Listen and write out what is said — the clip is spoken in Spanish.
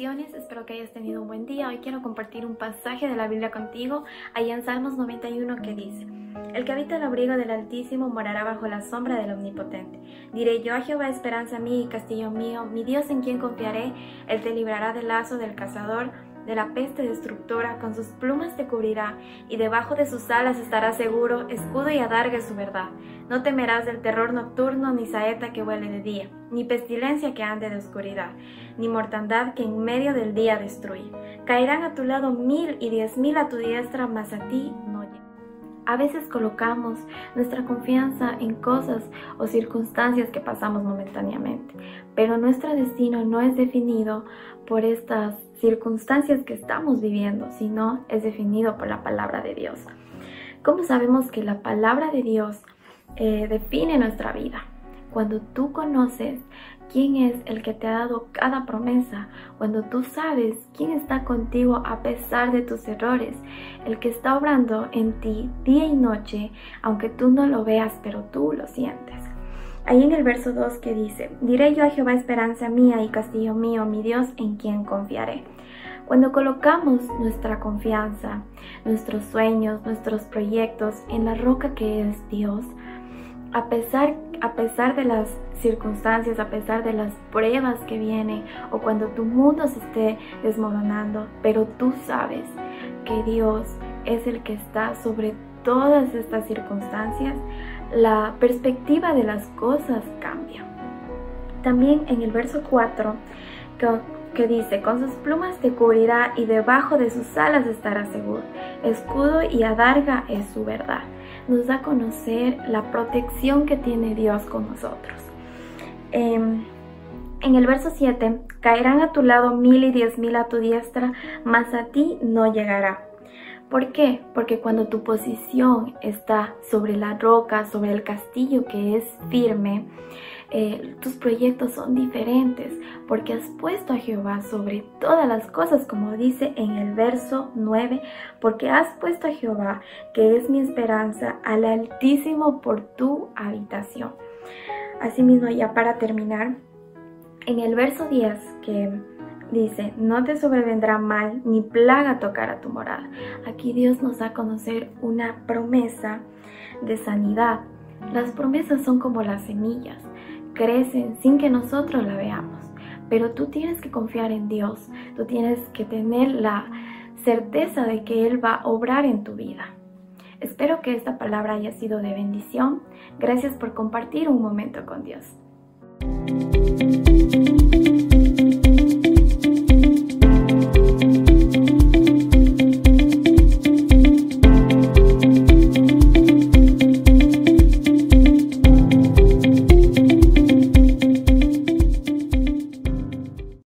Espero que hayas tenido un buen día. Hoy quiero compartir un pasaje de la Biblia contigo, allá en Salmos 91 que dice, El que habita el abrigo del Altísimo morará bajo la sombra del Omnipotente. Diré yo a Jehová, esperanza mía y castillo mío, mi Dios en quien confiaré, Él te librará del lazo del cazador de la peste destructora, con sus plumas te cubrirá, y debajo de sus alas estarás seguro, escudo y adarga su verdad. No temerás del terror nocturno, ni saeta que huele de día, ni pestilencia que ande de oscuridad, ni mortandad que en medio del día destruye. Caerán a tu lado mil y diez mil a tu diestra, mas a ti. A veces colocamos nuestra confianza en cosas o circunstancias que pasamos momentáneamente, pero nuestro destino no es definido por estas circunstancias que estamos viviendo, sino es definido por la palabra de Dios. ¿Cómo sabemos que la palabra de Dios eh, define nuestra vida? Cuando tú conoces quién es el que te ha dado cada promesa, cuando tú sabes quién está contigo a pesar de tus errores, el que está obrando en ti día y noche, aunque tú no lo veas, pero tú lo sientes. Ahí en el verso 2 que dice, diré yo a Jehová esperanza mía y castillo mío, mi Dios en quien confiaré. Cuando colocamos nuestra confianza, nuestros sueños, nuestros proyectos en la roca que es Dios, a pesar, a pesar de las circunstancias, a pesar de las pruebas que vienen o cuando tu mundo se esté desmoronando, pero tú sabes que Dios es el que está sobre todas estas circunstancias, la perspectiva de las cosas cambia. También en el verso 4 que, dice, con sus plumas te cubrirá y debajo de sus alas estará seguro. Escudo y adarga es su verdad. Nos da a conocer la protección que tiene Dios con nosotros. Em, en el verso 7, caerán a tu lado mil y diez mil a tu diestra, mas a ti no llegará. ¿Por qué? Porque cuando tu posición está sobre la roca, sobre el castillo que es firme, eh, tus proyectos son diferentes, porque has puesto a Jehová sobre todas las cosas, como dice en el verso 9, porque has puesto a Jehová, que es mi esperanza, al Altísimo por tu habitación. Asimismo, ya para terminar, en el verso 10 que Dice, no te sobrevendrá mal ni plaga tocar a tu morada. Aquí Dios nos da a conocer una promesa de sanidad. Las promesas son como las semillas, crecen sin que nosotros la veamos. Pero tú tienes que confiar en Dios, tú tienes que tener la certeza de que Él va a obrar en tu vida. Espero que esta palabra haya sido de bendición. Gracias por compartir un momento con Dios.